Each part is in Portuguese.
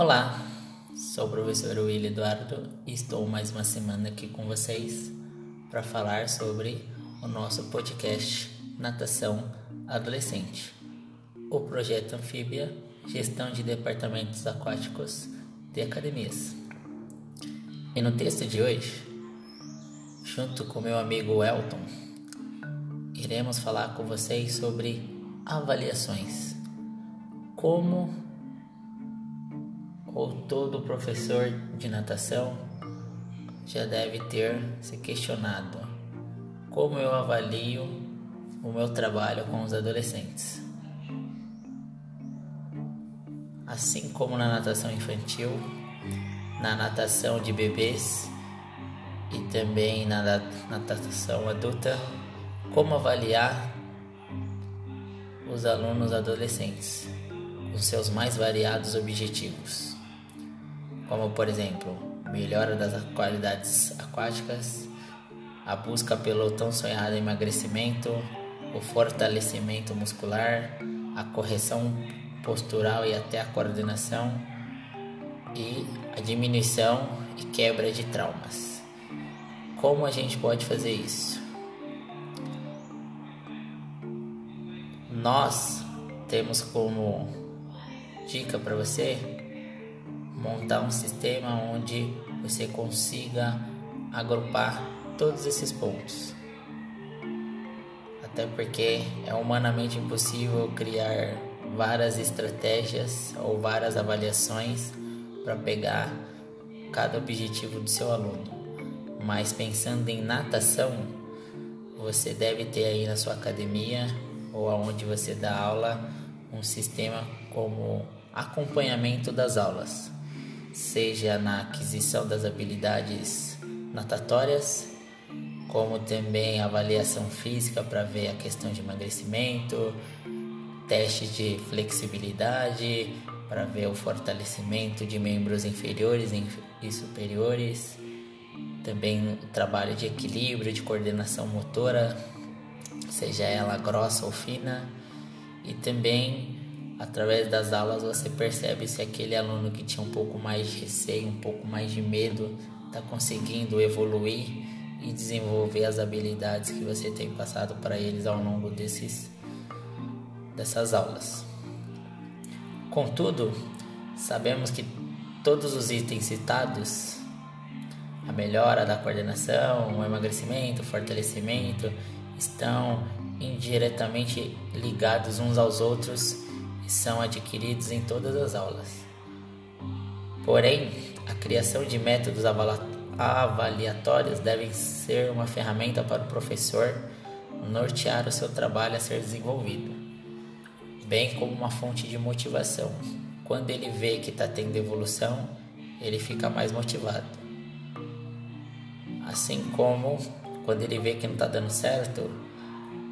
Olá, sou o professor Will Eduardo e estou mais uma semana aqui com vocês para falar sobre o nosso podcast Natação Adolescente, o projeto Anfíbia Gestão de Departamentos Aquáticos de Academias. E no texto de hoje, junto com meu amigo Elton, iremos falar com vocês sobre avaliações. Como ou todo professor de natação já deve ter se questionado como eu avalio o meu trabalho com os adolescentes. Assim como na natação infantil, na natação de bebês e também na natação adulta, como avaliar os alunos adolescentes com seus mais variados objetivos como por exemplo, melhora das qualidades aquáticas, a busca pelo tão sonhado emagrecimento, o fortalecimento muscular, a correção postural e até a coordenação e a diminuição e quebra de traumas. Como a gente pode fazer isso? Nós temos como dica para você montar um sistema onde você consiga agrupar todos esses pontos. Até porque é humanamente impossível criar várias estratégias ou várias avaliações para pegar cada objetivo do seu aluno. Mas pensando em natação, você deve ter aí na sua academia ou aonde você dá aula um sistema como acompanhamento das aulas seja na aquisição das habilidades natatórias, como também avaliação física para ver a questão de emagrecimento, testes de flexibilidade para ver o fortalecimento de membros inferiores e superiores, também o trabalho de equilíbrio, de coordenação motora, seja ela grossa ou fina, e também através das aulas você percebe se aquele aluno que tinha um pouco mais de receio, um pouco mais de medo, está conseguindo evoluir e desenvolver as habilidades que você tem passado para eles ao longo desses dessas aulas. Contudo, sabemos que todos os itens citados, a melhora da coordenação, o emagrecimento, o fortalecimento, estão indiretamente ligados uns aos outros são adquiridos em todas as aulas. Porém, a criação de métodos avaliatórios deve ser uma ferramenta para o professor nortear o seu trabalho a ser desenvolvido, bem como uma fonte de motivação. Quando ele vê que está tendo evolução, ele fica mais motivado. Assim como quando ele vê que não está dando certo,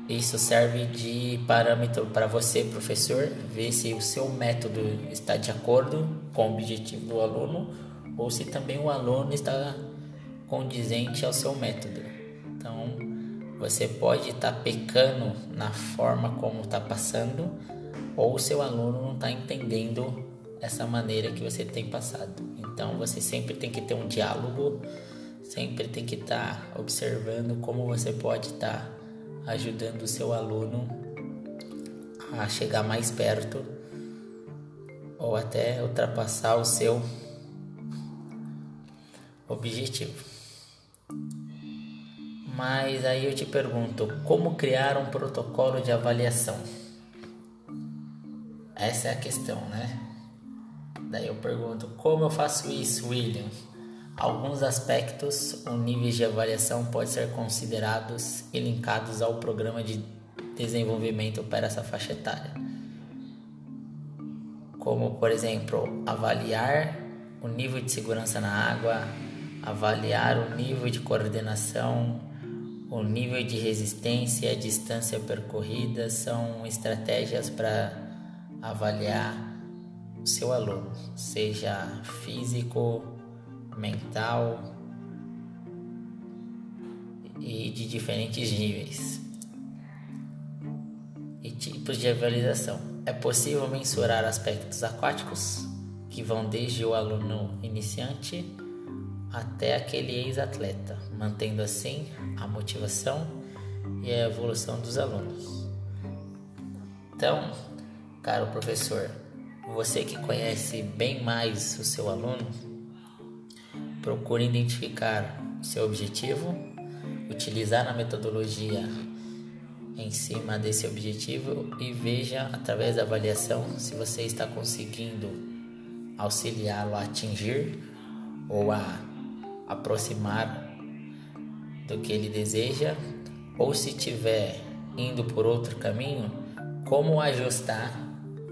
isso serve de parâmetro para você, professor, ver se o seu método está de acordo com o objetivo do aluno ou se também o aluno está condizente ao seu método. Então, você pode estar tá pecando na forma como está passando ou o seu aluno não está entendendo essa maneira que você tem passado. Então, você sempre tem que ter um diálogo, sempre tem que estar tá observando como você pode estar tá ajudando o seu aluno a chegar mais perto ou até ultrapassar o seu objetivo. Mas aí eu te pergunto, como criar um protocolo de avaliação? Essa é a questão, né? Daí eu pergunto, como eu faço isso, William? Alguns aspectos ou níveis de avaliação podem ser considerados e linkados ao programa de desenvolvimento para essa faixa etária. Como, por exemplo, avaliar o nível de segurança na água, avaliar o nível de coordenação, o nível de resistência, a distância percorrida são estratégias para avaliar o seu aluno, seja físico, mental e de diferentes níveis e tipos de avaliação. É possível mensurar aspectos aquáticos, que vão desde o aluno iniciante até aquele ex-atleta, mantendo assim a motivação e a evolução dos alunos. Então, caro professor, você que conhece bem mais o seu aluno, procure identificar seu objetivo, utilizar a metodologia em cima desse objetivo e veja através da avaliação se você está conseguindo auxiliá-lo a atingir ou a aproximar do que ele deseja, ou se estiver indo por outro caminho, como ajustar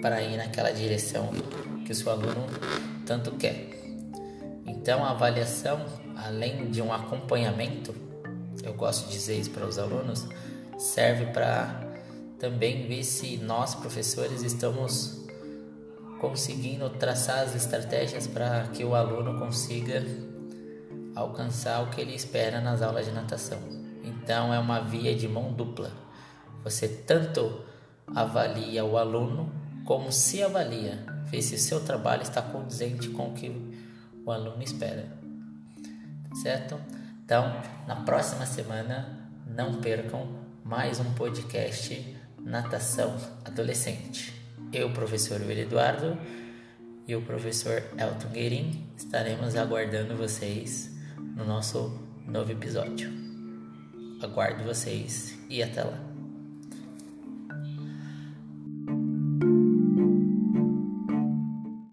para ir naquela direção que o seu aluno tanto quer. Então, a avaliação, além de um acompanhamento, eu gosto de dizer isso para os alunos, serve para também ver se nós, professores, estamos conseguindo traçar as estratégias para que o aluno consiga alcançar o que ele espera nas aulas de natação. Então é uma via de mão dupla. Você tanto avalia o aluno como se avalia, vê se o seu trabalho está condizente com o que o aluno espera. Certo? Então, na próxima semana, não percam mais um podcast Natação Adolescente. Eu, professor Will Eduardo, e o professor Elton Gueirin estaremos aguardando vocês no nosso novo episódio. Aguardo vocês e até lá.